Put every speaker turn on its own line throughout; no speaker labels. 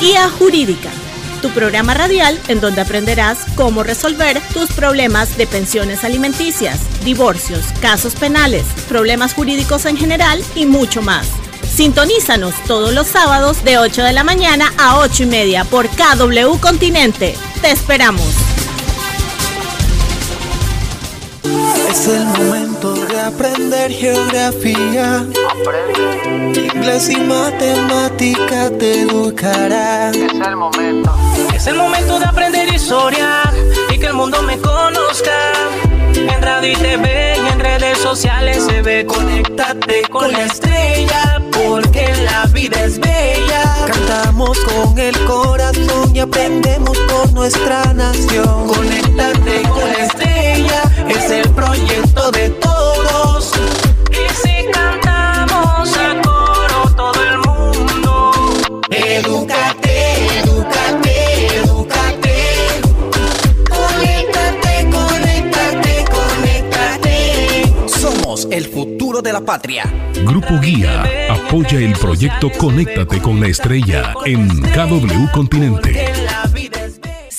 Guía Jurídica, tu programa radial en donde aprenderás cómo resolver tus problemas de pensiones alimenticias, divorcios, casos penales, problemas jurídicos en general y mucho más. Sintonízanos todos los sábados de 8 de la mañana a 8 y media por KW Continente. Te esperamos.
Es el momento de aprender geografía. Inglés y matemática te educará.
Es el momento.
Es el momento de aprender historia y que el mundo me conozca. En radio y TV y en redes sociales se ve. Conéctate con la estrella porque la vida es bella.
Cantamos con el corazón y aprendemos por nuestra nación.
Conéctate con la estrella, es el proyecto de todos. Y si cantamos a coro todo el mundo,
Edúcate, edúcate, edúcate. Conéctate, conéctate, conéctate.
Somos el futuro de la patria.
Grupo Guía apoya el proyecto Conéctate con la Estrella en KW Continente.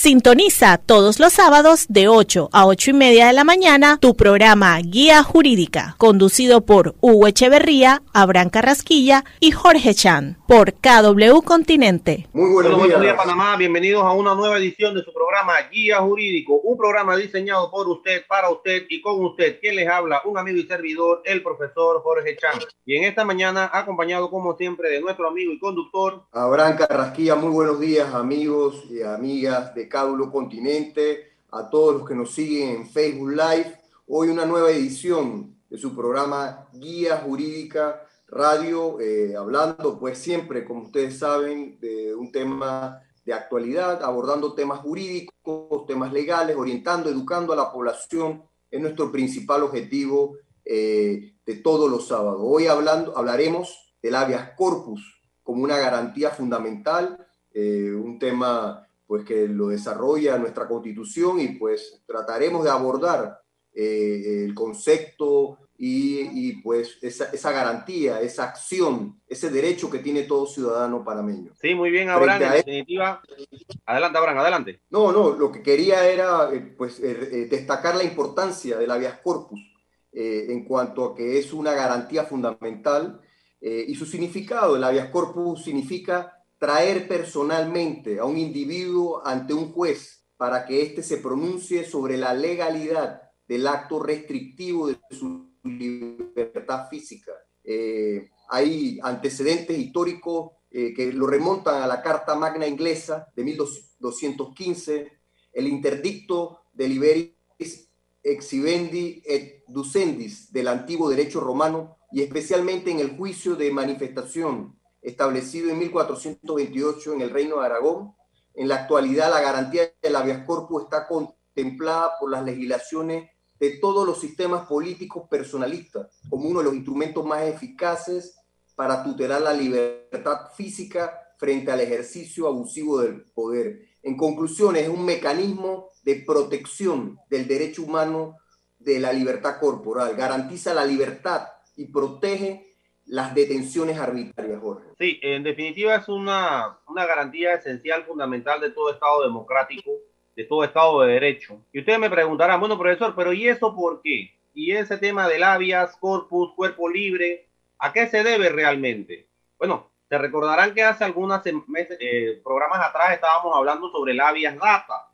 Sintoniza todos los sábados de 8 a 8 y media de la mañana tu programa Guía Jurídica, conducido por Hugo Echeverría, Abraham Carrasquilla y Jorge Chan, por KW Continente.
Muy buenos,
Buenos
días.
días, Panamá. Bienvenidos a una nueva edición de su programa Guía Jurídico, un programa diseñado por usted, para usted y con usted. Quien les habla, un amigo y servidor, el profesor Jorge Chan. Y en esta mañana, acompañado como siempre de nuestro amigo y conductor,
Abraham Carrasquilla, muy buenos días, amigos y amigas de Cádulo Continente, a todos los que nos siguen en Facebook Live. Hoy una nueva edición de su programa Guía Jurídica Radio, eh, hablando pues siempre, como ustedes saben, de un tema de actualidad, abordando temas jurídicos, temas legales, orientando, educando a la población, es nuestro principal objetivo eh, de todos los sábados. Hoy hablando, hablaremos del habeas corpus como una garantía fundamental, eh, un tema pues que lo desarrolla nuestra constitución y pues trataremos de abordar eh, el concepto y, y, pues esa, esa, garantía, esa acción, ese derecho que tiene todo ciudadano panameño.
Sí, muy bien, Abraham. En definitiva, adelante, Abraham, adelante.
No, no, lo que quería era eh, pues eh, destacar la importancia del habeas corpus en cuanto a que es una garantía fundamental y su significado. El habeas corpus significa traer personalmente a un individuo ante un juez para que éste se pronuncie sobre la legalidad del acto restrictivo de su libertad física. Eh, hay antecedentes históricos eh, que lo remontan a la Carta Magna Inglesa de 1215, el interdicto de Liberis exibendi et ducendis del antiguo derecho romano y especialmente en el juicio de manifestación establecido en 1428 en el Reino de Aragón. En la actualidad, la garantía del habeas corpus está contemplada por las legislaciones de todos los sistemas políticos personalistas como uno de los instrumentos más eficaces para tutelar la libertad física frente al ejercicio abusivo del poder. En conclusión, es un mecanismo de protección del derecho humano de la libertad corporal, garantiza la libertad y protege las detenciones arbitrarias, Jorge.
Sí, en definitiva es una, una garantía esencial, fundamental de todo Estado democrático, de todo Estado de Derecho. Y ustedes me preguntarán, bueno, profesor, pero ¿y eso por qué? ¿Y ese tema del habeas corpus, cuerpo libre, a qué se debe realmente? Bueno, se recordarán que hace algunos eh, programas atrás estábamos hablando sobre el habeas data.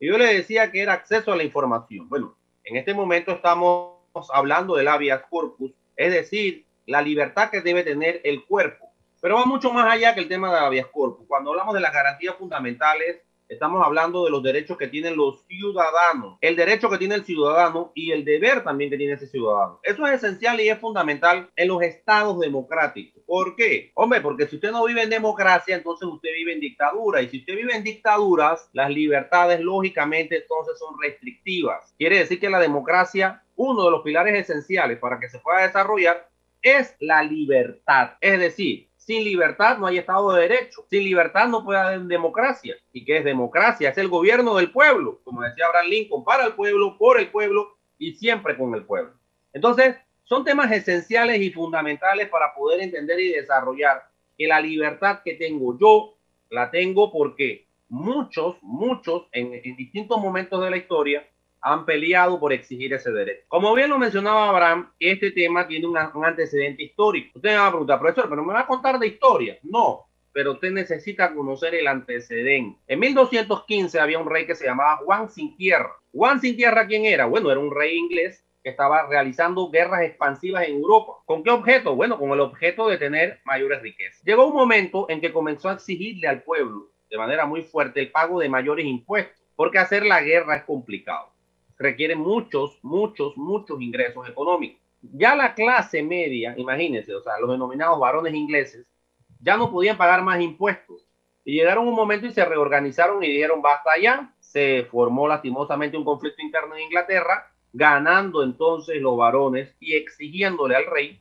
Y yo le decía que era acceso a la información. Bueno, en este momento estamos hablando del habeas corpus, es decir, la libertad que debe tener el cuerpo. Pero va mucho más allá que el tema de habeas corpus. Cuando hablamos de las garantías fundamentales, estamos hablando de los derechos que tienen los ciudadanos, el derecho que tiene el ciudadano y el deber también que tiene ese ciudadano. Eso es esencial y es fundamental en los estados democráticos. ¿Por qué? Hombre, porque si usted no vive en democracia, entonces usted vive en dictadura. Y si usted vive en dictaduras, las libertades lógicamente entonces son restrictivas. Quiere decir que la democracia, uno de los pilares esenciales para que se pueda desarrollar, es la libertad. Es decir, sin libertad no hay Estado de Derecho. Sin libertad no puede haber democracia. ¿Y qué es democracia? Es el gobierno del pueblo, como decía Abraham Lincoln, para el pueblo, por el pueblo y siempre con el pueblo. Entonces, son temas esenciales y fundamentales para poder entender y desarrollar que la libertad que tengo yo la tengo porque muchos, muchos en, en distintos momentos de la historia han peleado por exigir ese derecho. Como bien lo mencionaba Abraham, este tema tiene un, antecedente histórico. Usted me va a preguntar, profesor, pero me va a contar de historia. No, pero usted necesita conocer el antecedente. En 1215 había un rey que se llamaba Juan Sin Tierra. Juan Sin Tierra, ¿quién era? Bueno, era un rey inglés que estaba realizando guerras expansivas en Europa. ¿Con qué objeto? Bueno, con el objeto de tener mayores riquezas. Llegó un momento en que comenzó a exigirle al pueblo de manera muy fuerte el pago de mayores impuestos, porque hacer la guerra es complicado requiere muchos, muchos, muchos ingresos económicos. Ya la clase media, imagínense, o sea, los denominados varones ingleses, ya no podían pagar más impuestos. Y llegaron un momento y se reorganizaron y dijeron, basta ya. Se formó lastimosamente un conflicto interno en Inglaterra, ganando entonces los varones y exigiéndole al rey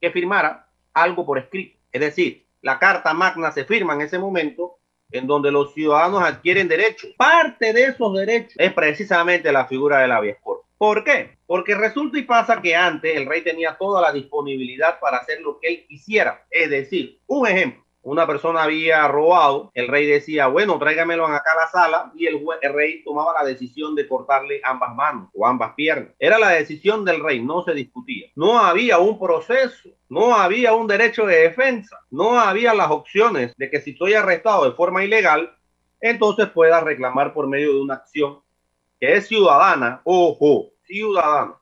que firmara algo por escrito. Es decir, la Carta Magna se firma en ese momento en donde los ciudadanos adquieren derechos. Parte de esos derechos es precisamente la figura del habeas corpus. ¿Por qué? Porque resulta y pasa que antes el rey tenía toda la disponibilidad para hacer lo que él quisiera. Es decir, un ejemplo, una persona había robado, el rey decía, bueno, tráigamelo acá a la sala y el, rey tomaba la decisión de cortarle ambas manos o ambas piernas. Era la decisión del rey, no se discutía. No había un proceso, no había un derecho de defensa, no había las opciones de que si estoy arrestado de forma ilegal, entonces pueda reclamar por medio de una acción que es ciudadana, ojo, ciudadana.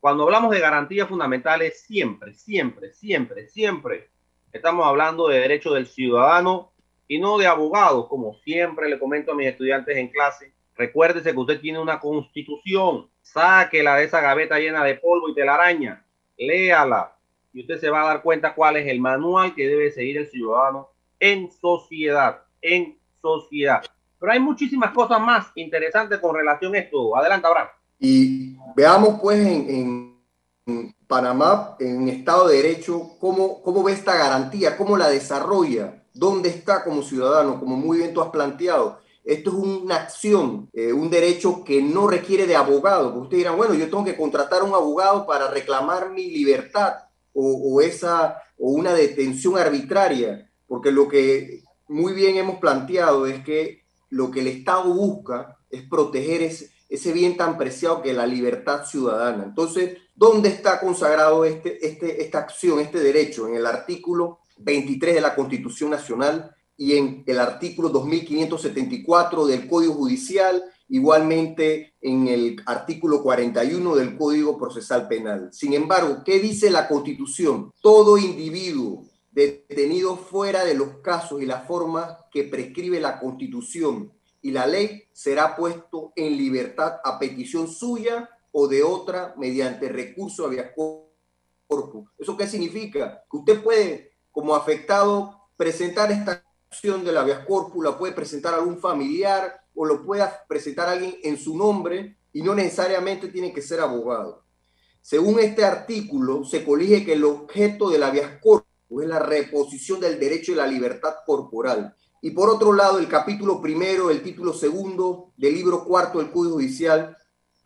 Cuando hablamos de garantías fundamentales, siempre, siempre, siempre, siempre Estamos hablando de derechos del ciudadano y no de abogados, como siempre le comento a mis estudiantes en clase. Recuérdese que usted tiene una constitución, sáquela de esa gaveta llena de polvo y telaraña, léala y usted se va a dar cuenta cuál es el manual que debe seguir el ciudadano en sociedad, en sociedad. Pero hay muchísimas cosas más interesantes con relación a esto. Adelante, Abraham.
Y veamos pues en Panamá, en Estado de Derecho, ¿cómo, cómo ve esta garantía? ¿Cómo la desarrolla? ¿Dónde está como ciudadano? Como muy bien tú has planteado. Esto es una acción, eh, un derecho que no requiere de abogado. Ustedes dirán, bueno, yo tengo que contratar a un abogado para reclamar mi libertad o, esa, o una detención arbitraria. Porque lo que muy bien hemos planteado es que lo que el Estado busca es proteger ese, ese bien tan preciado que es la libertad ciudadana. Entonces, ¿dónde está consagrado este, este, esta acción, este derecho? En el artículo 23 de la Constitución Nacional y en el artículo 2574 del Código Judicial, igualmente en el artículo 41 del Código Procesal Penal. Sin embargo, ¿qué dice la Constitución? Todo individuo detenido fuera de los casos y las formas que prescribe la Constitución y la ley será puesto en libertad a petición suya o de otra mediante recurso a corpus. ¿Eso qué significa? Que usted puede, como afectado, presentar esta acción de la habeas corpus, la puede presentar algún familiar o lo puede presentar alguien en su nombre y no necesariamente tiene que ser abogado. Según este artículo, se colige que el objeto de la habeas corpus es la reposición del derecho y la libertad corporal y por otro lado, el capítulo primero, el título segundo del libro cuarto del Código Judicial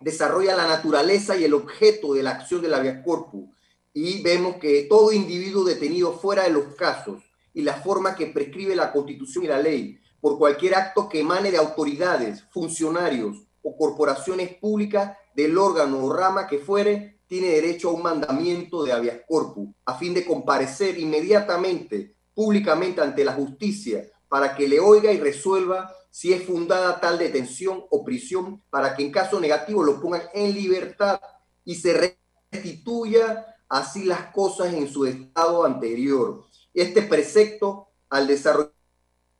desarrolla la naturaleza y el objeto de la acción de la vía corpus. Y vemos que todo individuo detenido fuera de los casos y la forma que prescribe la Constitución y la ley por cualquier acto que emane de autoridades, funcionarios o corporaciones públicas del órgano o rama que fuere, tiene derecho a un mandamiento de habeas corpus a fin de comparecer inmediatamente, públicamente ante la justicia para que le oiga y resuelva si es fundada tal detención o prisión, para que en caso negativo lo pongan en libertad y se restituya así las cosas en su estado anterior. Este precepto, al desarrollar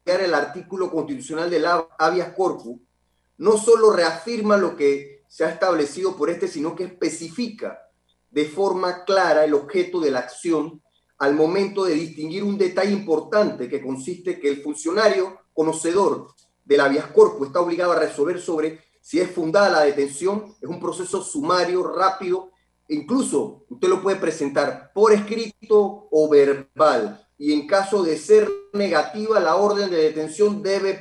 el artículo constitucional del habeas corpus, no solo reafirma lo que se ha establecido por este, sino que especifica de forma clara el objeto de la acción al momento de distinguir un detalle importante que consiste que el funcionario conocedor de la vías corpus está obligado a resolver sobre si es fundada la detención, es un proceso sumario, rápido, incluso usted lo puede presentar por escrito o verbal, y en caso de ser negativa, la orden de detención debe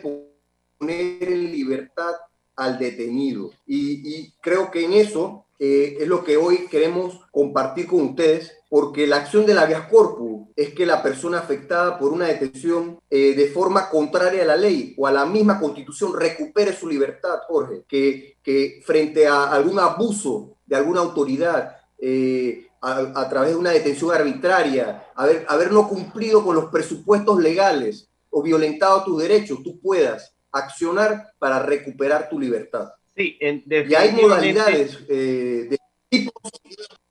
poner en libertad al detenido. Y creo que en eso eh, es lo que hoy queremos compartir con ustedes, porque la acción de la habeas corpus es que la persona afectada por una detención eh, de forma contraria a la ley o a la misma constitución recupere su libertad, Jorge, que, que frente a algún abuso de alguna autoridad, eh, a, través de una detención arbitraria, haber, haber no cumplido con los presupuestos legales o violentado tus derechos, tú puedas accionar para recuperar tu libertad.
Sí,
en, y hay modalidades eh, de tipos,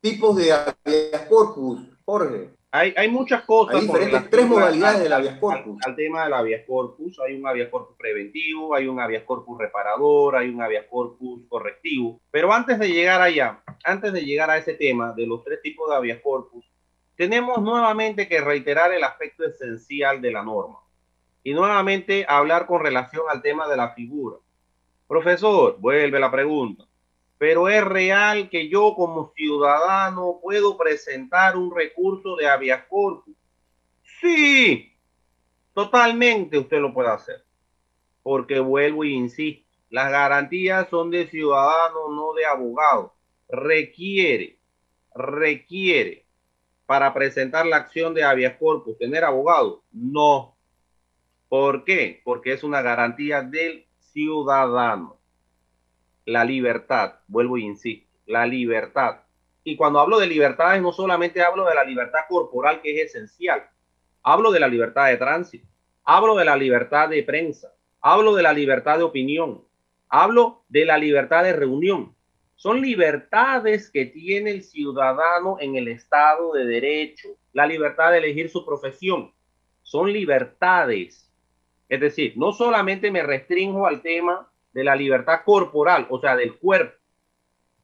tipos de habeas corpus, Jorge.
Hay, hay muchas cosas.
Hay diferentes, tres modalidades del habeas corpus.
Al, tema del habeas corpus, hay un habeas corpus preventivo, hay un habeas corpus reparador, hay un habeas corpus correctivo. Pero antes de llegar allá, antes de llegar a ese tema de los tres tipos de habeas corpus, tenemos nuevamente que reiterar el aspecto esencial de la norma y nuevamente hablar con relación al tema de la figura. Profesor, vuelve la pregunta. Pero es real que yo como ciudadano puedo presentar un recurso de habeas corpus. Sí, totalmente usted lo puede hacer. Porque vuelvo y insisto, las garantías son de ciudadano, no de abogado. Requiere, requiere para presentar la acción de habeas corpus tener abogado. No. ¿Por qué? Porque es una garantía del ciudadano. La libertad, vuelvo y insisto, la libertad. Y cuando hablo de libertades, no solamente hablo de la libertad corporal, que es esencial, hablo de la libertad de tránsito, hablo de la libertad de prensa, hablo de la libertad de opinión, hablo de la libertad de reunión. Son libertades que tiene el ciudadano en el Estado de Derecho, la libertad de elegir su profesión. Son libertades es decir, no solamente me restringo al tema de la libertad corporal, o sea, del cuerpo.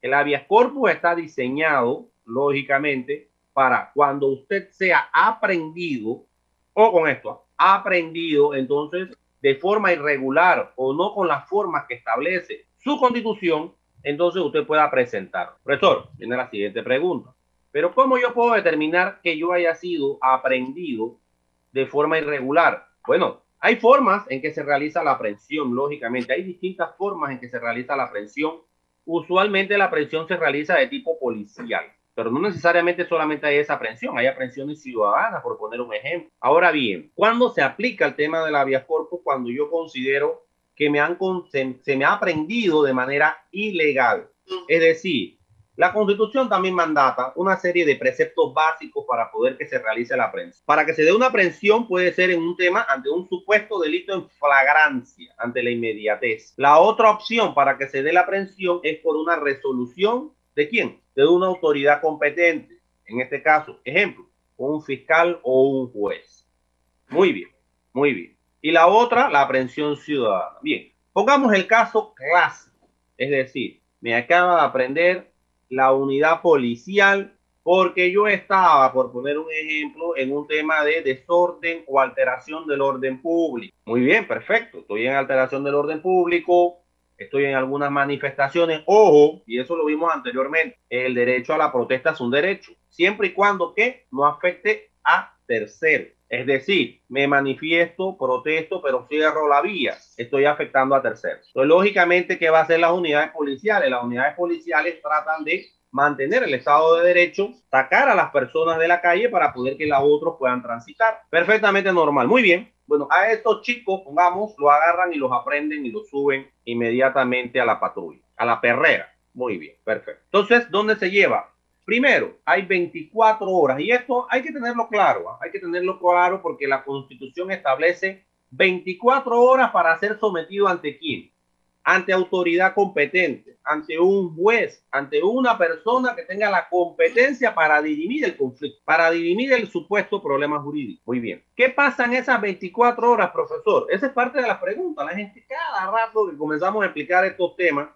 El habeas corpus está diseñado, lógicamente, para cuando usted sea aprendido, o con esto, aprendido, entonces, de forma irregular o no con las formas que establece su constitución, entonces usted pueda presentar. Profesor, viene la siguiente pregunta. Pero ¿cómo yo puedo determinar que yo haya sido aprendido de forma irregular? Bueno, hay formas en que se realiza la aprehensión, lógicamente. Hay distintas formas en que se realiza la aprehensión. Usualmente la aprehensión se realiza de tipo policial, pero no necesariamente solamente hay esa aprehensión, hay aprehensiones ciudadanas, por poner un ejemplo. Ahora bien, ¿cuándo se aplica el tema de la vía corpus? Cuando yo considero que me han, se, se me ha aprendido de manera ilegal. Es decir, la Constitución también mandata una serie de preceptos básicos para poder que se realice la aprehensión. Para que se dé una aprehensión puede ser en un tema ante un supuesto delito en flagrancia, ante la inmediatez. La otra opción para que se dé la aprehensión es por una resolución de quién? De una autoridad competente. En este caso, ejemplo, un fiscal o un juez. Muy bien, muy bien. Y la otra, la aprehensión ciudadana. Bien, pongamos el caso clásico. Es decir, me acaba de aprender la unidad policial, porque yo estaba, por poner un ejemplo, en un tema de desorden o alteración del orden público. Muy bien, perfecto. Estoy en alteración del orden público, estoy en algunas manifestaciones. Ojo, y eso lo vimos anteriormente, el derecho a la protesta es un derecho, siempre y cuando que no afecte a terceros. Es decir, me manifiesto, protesto, pero cierro la vía. Estoy afectando a terceros. Entonces, lógicamente, ¿qué va a hacer las unidades policiales? Las unidades policiales tratan de mantener el Estado de Derecho, sacar a las personas de la calle para poder que los otros puedan transitar. Perfectamente normal. Muy bien. Bueno, a estos chicos, pongamos, lo agarran y los aprenden y los suben inmediatamente a la patrulla, a la perrera. Muy bien, perfecto. Entonces, ¿dónde se lleva? Primero, hay 24 horas y esto hay que tenerlo claro, ¿ah? hay que tenerlo claro porque la constitución establece 24 horas para ser sometido ante quién? Ante autoridad competente, ante un juez, ante una persona que tenga la competencia para dirimir el conflicto, para dirimir el supuesto problema jurídico. Muy bien. ¿Qué pasa en esas 24 horas, profesor? Esa es parte de la pregunta. La gente cada rato que comenzamos a explicar estos temas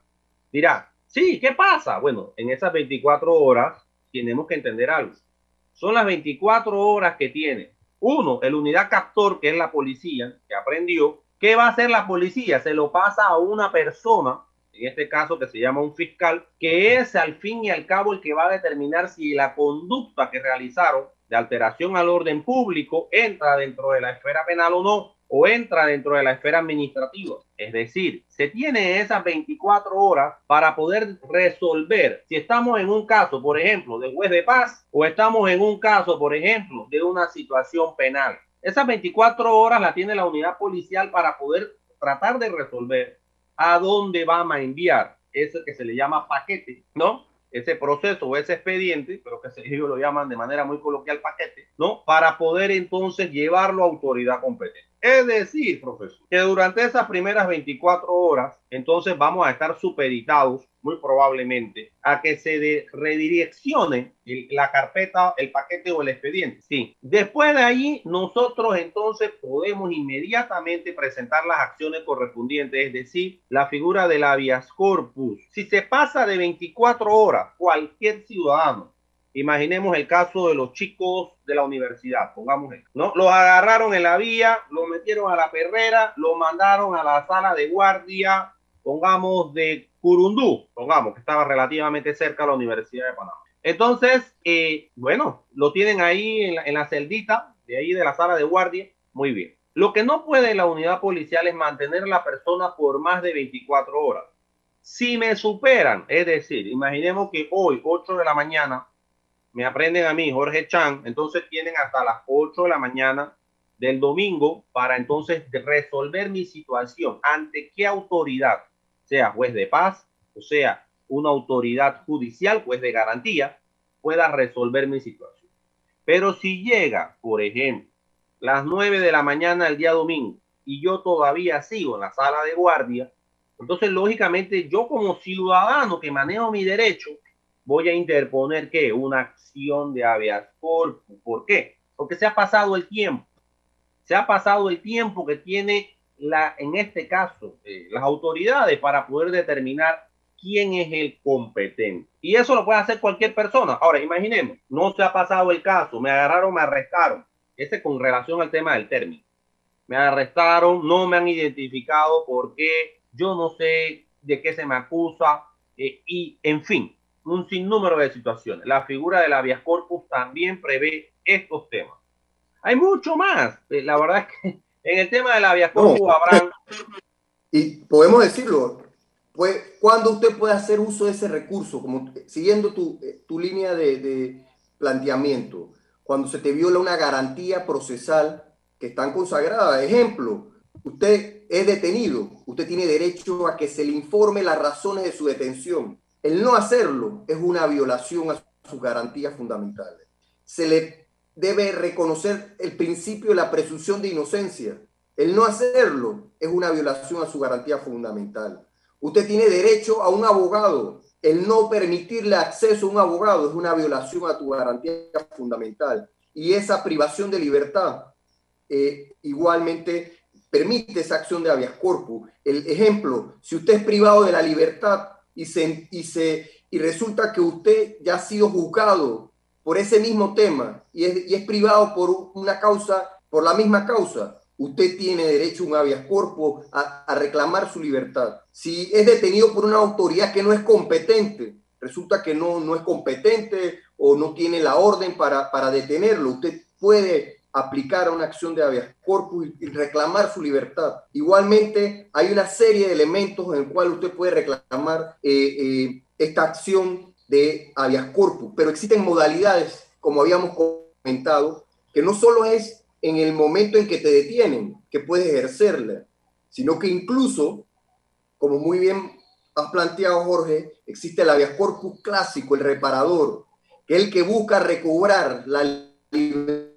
dirá, sí, ¿qué pasa? Bueno, en esas 24 horas tenemos que entender algo. Son las 24 horas que tiene. Uno, el unidad captor, que es la policía, que aprendió. ¿Qué va a hacer la policía? Se lo pasa a una persona, en este caso que se llama un fiscal, que es al fin y al cabo el que va a determinar si la conducta que realizaron de alteración al orden público entra dentro de la esfera penal o no. O entra dentro de la esfera administrativa. Es decir, se tiene esas 24 horas para poder resolver si estamos en un caso, por ejemplo, de juez de paz o estamos en un caso, por ejemplo, de una situación penal. Esas 24 horas la tiene la unidad policial para poder tratar de resolver a dónde va a enviar ese que se le llama paquete, ¿no? ese proceso o ese expediente, pero que ellos lo llaman de manera muy coloquial paquete, ¿no? Para poder entonces llevarlo a autoridad competente. Es decir, profesor, que durante esas primeras 24 horas, entonces vamos a estar supeditados, muy probablemente, a que se redireccione la carpeta, el paquete o el expediente. Sí. Después de ahí, nosotros entonces podemos inmediatamente presentar las acciones correspondientes, es decir, la figura del habeas corpus. Si se pasa de 24 horas, cualquier ciudadano Imaginemos el caso de los chicos de la universidad, pongamos ¿no? Los agarraron en la vía, lo metieron a la perrera, lo mandaron a la sala de guardia, pongamos de Curundú, pongamos que estaba relativamente cerca de la Universidad de Panamá. Entonces, eh, bueno, lo tienen ahí en la, en la celdita, de ahí de la sala de guardia, muy bien. Lo que no puede la unidad policial es mantener a la persona por más de 24 horas. Si me superan, es decir, imaginemos que hoy, 8 de la mañana, me aprenden a mí, Jorge Chan, entonces tienen hasta las 8 de la mañana del domingo para entonces resolver mi situación. ¿Ante qué autoridad? Sea juez de paz, o sea, una autoridad judicial, juez de garantía, pueda resolver mi situación. Pero si llega, por ejemplo, las 9 de la mañana del día domingo y yo todavía sigo en la sala de guardia, entonces lógicamente yo como ciudadano que manejo mi derecho, voy a interponer que una acción de habeas corpus. ¿Por qué? Porque se ha pasado el tiempo. Se ha pasado el tiempo que tiene la, en este caso, eh, las autoridades para poder determinar quién es el competente. Y eso lo puede hacer cualquier persona. Ahora, imaginemos, no se ha pasado el caso, me agarraron, me arrestaron. Ese con relación al tema del término. Me arrestaron, no me han identificado porque yo no sé de qué se me acusa eh, y, en fin, un sinnúmero de situaciones. La figura del habeas corpus también prevé estos temas. Hay mucho más. Eh, la verdad es que en el tema del habeas corpus habrán...
Y podemos decirlo, pues, ¿cuándo usted puede hacer uso de ese recurso? Como siguiendo tu, eh, tu línea de, de planteamiento, cuando se te viola una garantía procesal que están consagrada. Ejemplo, usted es detenido, usted tiene derecho a que se le informe las razones de su detención el no hacerlo es una violación a sus garantías fundamentales. Se le debe reconocer el principio de la presunción de inocencia. El no hacerlo es una violación a su garantía fundamental. Usted tiene derecho a un abogado. El no permitirle acceso a un abogado es una violación a tu garantía fundamental. Y esa privación de libertad eh, igualmente permite esa acción de habeas corpus. El ejemplo, si usted es privado de la libertad y, se, y, se, y resulta que usted ya ha sido juzgado por ese mismo tema y es, y es privado por una causa, por la misma causa, usted tiene derecho a un habeas corpus a, a, reclamar su libertad. Si es detenido por una autoridad que no es competente, resulta que no, no es competente o no tiene la orden para, para detenerlo, usted puede aplicar a una acción de habeas corpus y reclamar su libertad. Igualmente, hay una serie de elementos en el cual usted puede reclamar eh, eh, esta acción de habeas corpus, pero existen modalidades, como habíamos comentado, que no solo es en el momento en que te detienen que puedes ejercerla, sino que incluso, como muy bien has planteado Jorge, existe el habeas corpus clásico, el reparador, que es el que busca recobrar la libertad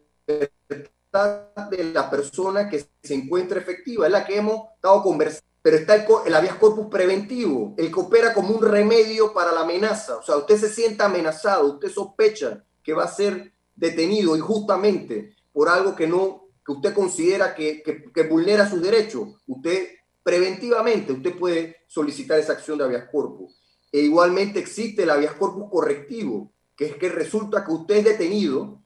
de la persona que se encuentra efectiva, es la que hemos estado conversando. Pero está el, el habeas corpus preventivo, el que opera como un remedio para la amenaza. O sea, usted se sienta amenazado, usted sospecha que va a ser detenido injustamente por algo que no que usted considera que, que, vulnera sus derechos. Usted preventivamente, usted puede solicitar esa acción de habeas corpus. E igualmente existe el habeas corpus correctivo, que es que resulta que usted es detenido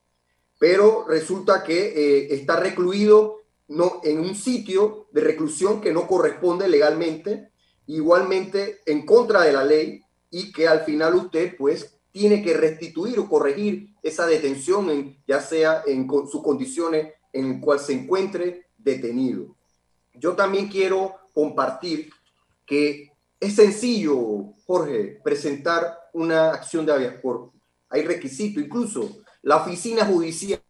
pero resulta que eh, está recluido no, en un sitio de reclusión que no corresponde legalmente, igualmente en contra de la ley y que al final usted pues tiene que restituir o corregir esa detención, en, ya sea en sus condiciones en cual se encuentre detenido. Yo también quiero compartir que es sencillo, Jorge, presentar una acción de habeas corpus. Hay requisitos, incluso la oficina judicial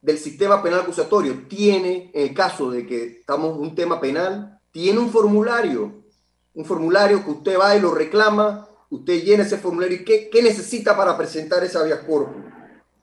del sistema penal acusatorio tiene, en el caso de que estamos en un tema penal, tiene un formulario, un formulario que usted va y lo reclama, usted llena ese formulario y qué, qué necesita para presentar ese habeas corpus.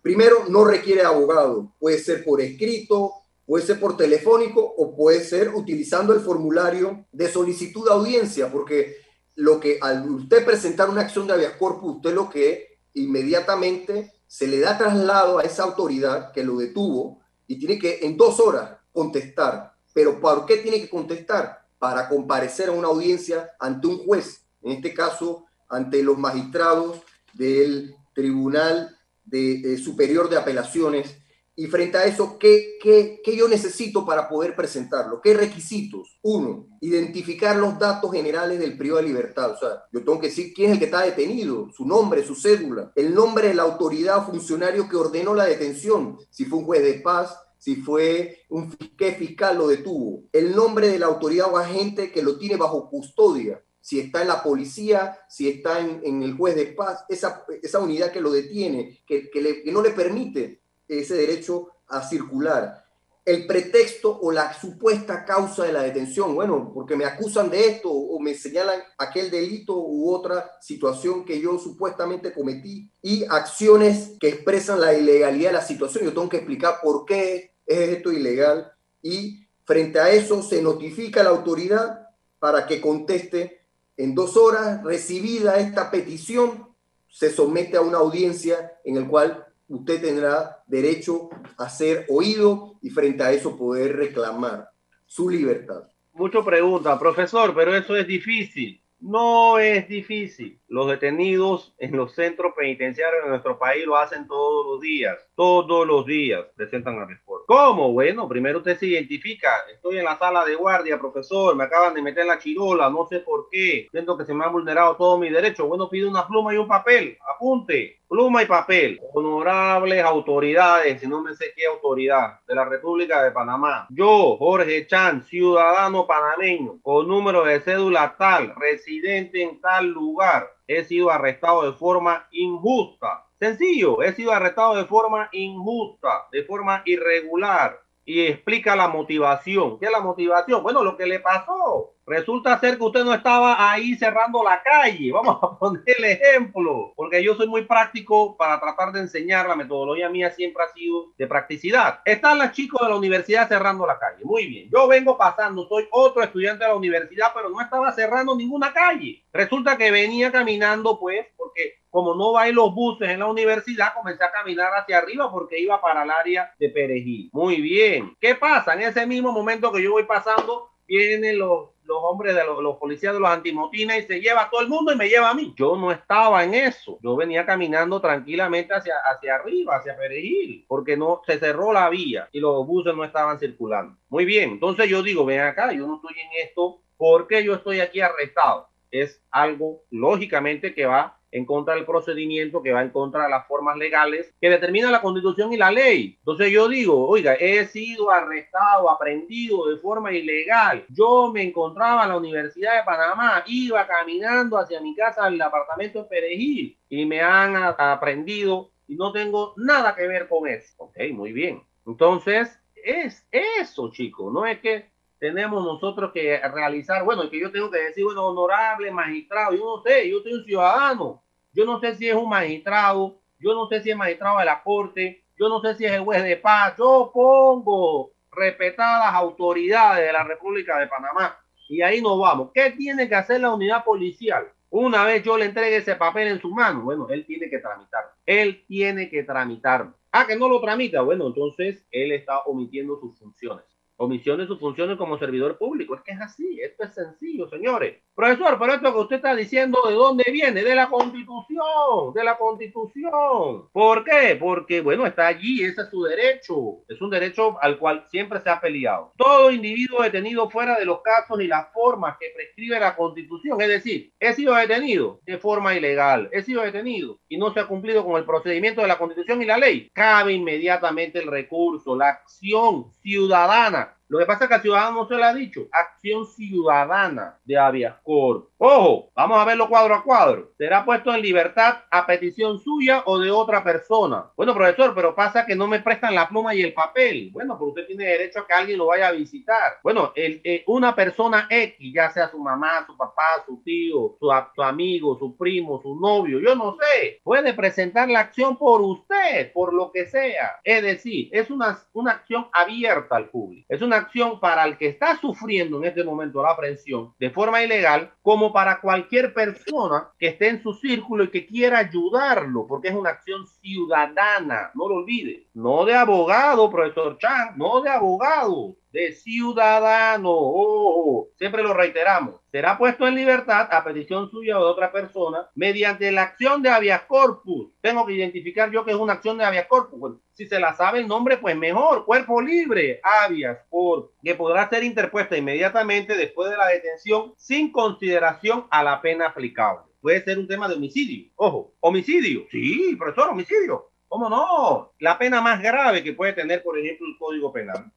Primero, no requiere abogado, puede ser por escrito, puede ser por telefónico o puede ser utilizando el formulario de solicitud de audiencia, porque lo que al usted presentar una acción de habeas corpus, usted lo que inmediatamente se le da traslado a esa autoridad que lo detuvo y tiene que en dos horas contestar. Pero ¿por qué tiene que contestar? Para comparecer a una audiencia ante un juez, en este caso ante los magistrados del Tribunal de, Superior de Apelaciones y frente a eso, ¿qué, ¿qué, qué, yo necesito para poder presentarlo? ¿Qué requisitos? Uno, identificar los datos generales del periodo de libertad. O sea, yo tengo que decir quién es el que está detenido, su nombre, su cédula, el nombre de la autoridad o funcionario que ordenó la detención, si fue un juez de paz, si fue un qué fiscal lo detuvo, el nombre de la autoridad o agente que lo tiene bajo custodia, si está en la policía, si está en, el juez de paz, esa, unidad que lo detiene, que no le permite ese derecho a circular. El pretexto o la supuesta causa de la detención, bueno, porque me acusan de esto o me señalan aquel delito u otra situación que yo supuestamente cometí y acciones que expresan la ilegalidad de la situación. Yo tengo que explicar por qué es esto ilegal y frente a eso se notifica a la autoridad para que conteste en dos horas. Recibida esta petición, se somete a una audiencia en el cual usted tendrá derecho a ser oído y frente a eso poder reclamar su libertad.
Mucho pregunta, profesor, pero eso es difícil. No es difícil. Los detenidos en los centros penitenciarios de nuestro país lo hacen todos los días. Todos los días presentan la respuesta. ¿Cómo? Bueno, primero usted se identifica. Estoy en la sala de guardia, profesor. Me acaban de meter en la chirola. No sé por qué. Siento que se me han vulnerado todos mis derechos. Bueno, pide una pluma y un papel. Apunte. Pluma y papel. Honorables autoridades, si no me sé qué autoridad, de la República de Panamá. Yo, Jorge Chan, ciudadano panameño, con número de cédula tal, residente en tal lugar, he sido arrestado de forma injusta. Sencillo, he sido arrestado de forma injusta, de forma irregular. Y explica la motivación. ¿Qué es la motivación? Bueno, lo que le pasó Resulta ser que usted no estaba ahí cerrando la calle. Vamos a poner el ejemplo, porque yo soy muy práctico para tratar de enseñar. La metodología mía siempre ha sido de practicidad. Están las chicos de la universidad cerrando la calle. Muy bien. Yo vengo pasando, soy otro estudiante de la universidad, pero no estaba cerrando ninguna calle. Resulta que venía caminando, pues, porque como no va los buses en la universidad, comencé a caminar hacia arriba porque iba para el área de Perejil. Muy bien. ¿Qué pasa? En ese mismo momento que yo voy pasando, vienen los los hombres de los, policías de los antimotines y se lleva todo el mundo y me lleva a mí. Yo no estaba en eso. Yo venía caminando tranquilamente hacia, hacia arriba, hacia Perejil, porque no se cerró la vía y los buses no estaban circulando. Muy bien, entonces yo digo, ven acá, yo no estoy en esto porque yo estoy aquí arrestado. Es algo lógicamente que va en contra del procedimiento, que va en contra de las formas legales que determina la constitución y la ley. Entonces yo digo, oiga, he sido arrestado, aprendido de forma ilegal. Yo me encontraba en la Universidad de Panamá, iba caminando hacia mi casa al apartamento de Perejil y me han aprendido y no tengo nada que ver con eso. Ok, muy bien. Entonces, es eso, chicos. No es que tenemos nosotros que realizar, bueno, que yo tengo que decir, bueno, honorable magistrado, yo no sé, yo soy un ciudadano, yo no sé si es un magistrado, yo no sé si es magistrado de la corte, yo no sé si es el juez de paz, yo pongo respetadas autoridades de la República de Panamá y ahí nos vamos. ¿Qué tiene que hacer la unidad policial? Una vez yo le entregue ese papel en su mano, bueno, él tiene que tramitar. Él tiene que tramitar. Ah, que no lo tramita. Bueno, entonces él está omitiendo sus funciones omisión de sus funciones como servidor público. Es que es así, esto es sencillo, señores. Profesor, pero esto que usted está diciendo, ¿de dónde viene? De la constitución, de la constitución. ¿Por qué? Porque, bueno, está allí, ese es su derecho. Es un derecho al cual siempre se ha peleado. Todo individuo detenido fuera de los casos y las formas que prescribe la constitución, es decir, he sido detenido de forma ilegal, he sido detenido y no se ha cumplido con el procedimiento de la constitución y la ley, cabe inmediatamente el recurso, la acción ciudadana Lo que pasa es que al ciudadano no se le ha dicho acción ciudadana de Habeas Corpus. Ojo, vamos a verlo cuadro a cuadro. Será puesto en libertad a petición suya o de otra persona. Bueno, profesor, pero pasa que no me prestan la pluma y el papel. Bueno, pero usted tiene derecho a que alguien lo vaya a visitar. Bueno, eh, una persona X, ya sea su mamá, su papá, su tío, su, su amigo, su primo, su novio, yo no sé, puede presentar la acción por usted, por lo que sea. Es decir, es una, una acción abierta al público. Es una acción para el que está sufriendo en este momento la aprehensión de forma ilegal, como para cualquier persona que esté en su círculo y que quiera ayudarlo, porque es una acción ciudadana, no lo olvide. No de abogado, profesor Chan, no de abogado de ciudadano. Oh, siempre lo reiteramos. Será puesto en libertad a petición suya o de otra persona mediante la acción de habeas corpus. Tengo que identificar yo que es una acción de habeas corpus. si se la sabe el nombre, pues mejor. Cuerpo libre, habeas corpus, que podrá ser interpuesta inmediatamente después de la detención sin consideración a la pena aplicable. Puede ser un tema de homicidio. Ojo, homicidio. Sí, profesor, homicidio. ¿Cómo no? La pena más grave que puede tener, por ejemplo, el Código Penal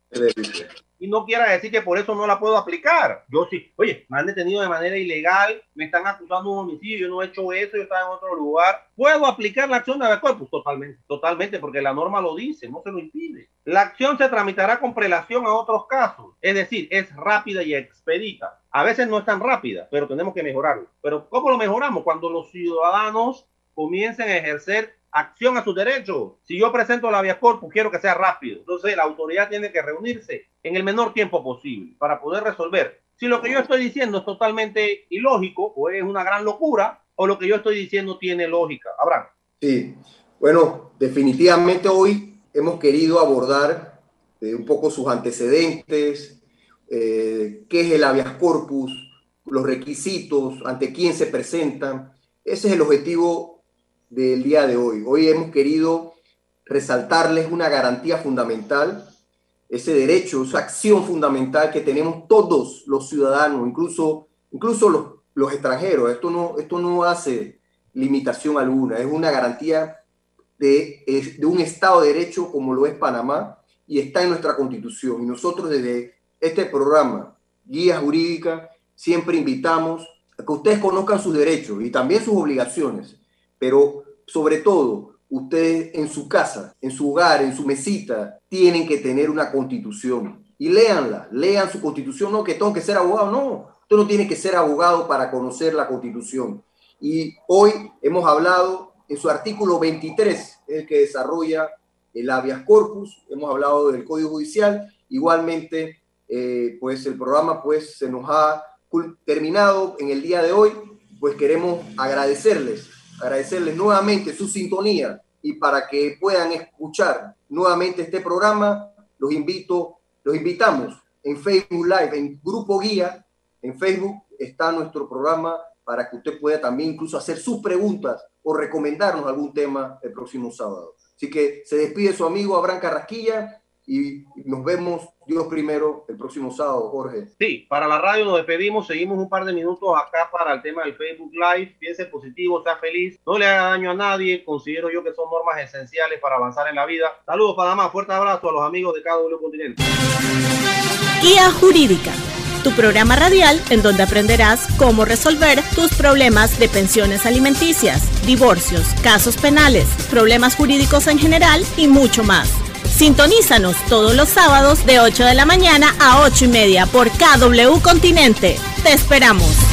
y no quiera decir que por eso no la puedo aplicar. Yo sí, oye, me han detenido de manera ilegal, me están acusando de un homicidio, yo no he hecho eso, yo estaba en otro lugar. ¿Puedo aplicar la acción de habeas corpus? Totalmente, totalmente, porque la norma lo dice, no se lo impide. La acción se tramitará con prelación a otros casos, es decir, es rápida y expedita. A veces no es tan rápida, pero tenemos que mejorarlo. Pero ¿cómo lo mejoramos? Cuando los ciudadanos comiencen a ejercer acción a sus derechos. Si yo presento la vía corpus, quiero que sea rápido. Entonces la autoridad tiene que reunirse en el menor tiempo posible para poder resolver. Si lo que yo estoy diciendo es totalmente ilógico o es una gran locura, o lo que yo estoy diciendo tiene lógica. Abraham.
Sí, bueno, definitivamente hoy hemos querido abordar eh, un poco sus antecedentes, eh, qué es el habeas corpus, los requisitos, ante quién se presentan. Ese es el objetivo del día de hoy. Hoy hemos querido resaltarles una garantía fundamental, ese derecho, esa acción fundamental que tenemos todos los ciudadanos, incluso, incluso los, los extranjeros. Esto no, esto no hace limitación alguna, es una garantía de, de un Estado de Derecho como lo es Panamá y está en nuestra constitución. Y nosotros desde este programa, Guía Jurídica, siempre invitamos a que ustedes conozcan sus derechos y también sus obligaciones pero sobre todo, ustedes en su casa, en su hogar, en su mesita, tienen que tener una constitución. Y léanla, lean su constitución, no que tengo que ser abogado, no, usted no tiene que ser abogado para conocer la constitución. Y hoy hemos hablado en su artículo 23, el que desarrolla el habeas corpus, hemos hablado del Código Judicial, igualmente, eh, pues el programa pues se nos ha terminado en el día de hoy, pues queremos agradecerles agradecerles nuevamente su sintonía y para que puedan escuchar nuevamente este programa, los invito, los invitamos en Facebook Live, en Grupo Guía, en Facebook está nuestro programa para que usted pueda también incluso hacer sus preguntas o recomendarnos algún tema el próximo sábado. Así que se despide su amigo Abraham Carrasquilla y nos vemos Dios primero el próximo sábado, Jorge.
Sí, para la radio nos despedimos, seguimos un par de minutos acá para el tema del Facebook Live, piense positivo, sea feliz, no le haga daño a nadie, considero yo que son normas esenciales para avanzar en la vida. Saludos Panamá, fuerte abrazo a los amigos de cada uno continente.
Guía Jurídica, tu programa radial en donde aprenderás cómo resolver tus problemas de pensiones alimenticias, divorcios, casos penales, problemas jurídicos en general y mucho más. Sintonízanos todos los sábados de 8 de la mañana a 8 y media por KW Continente. Te esperamos.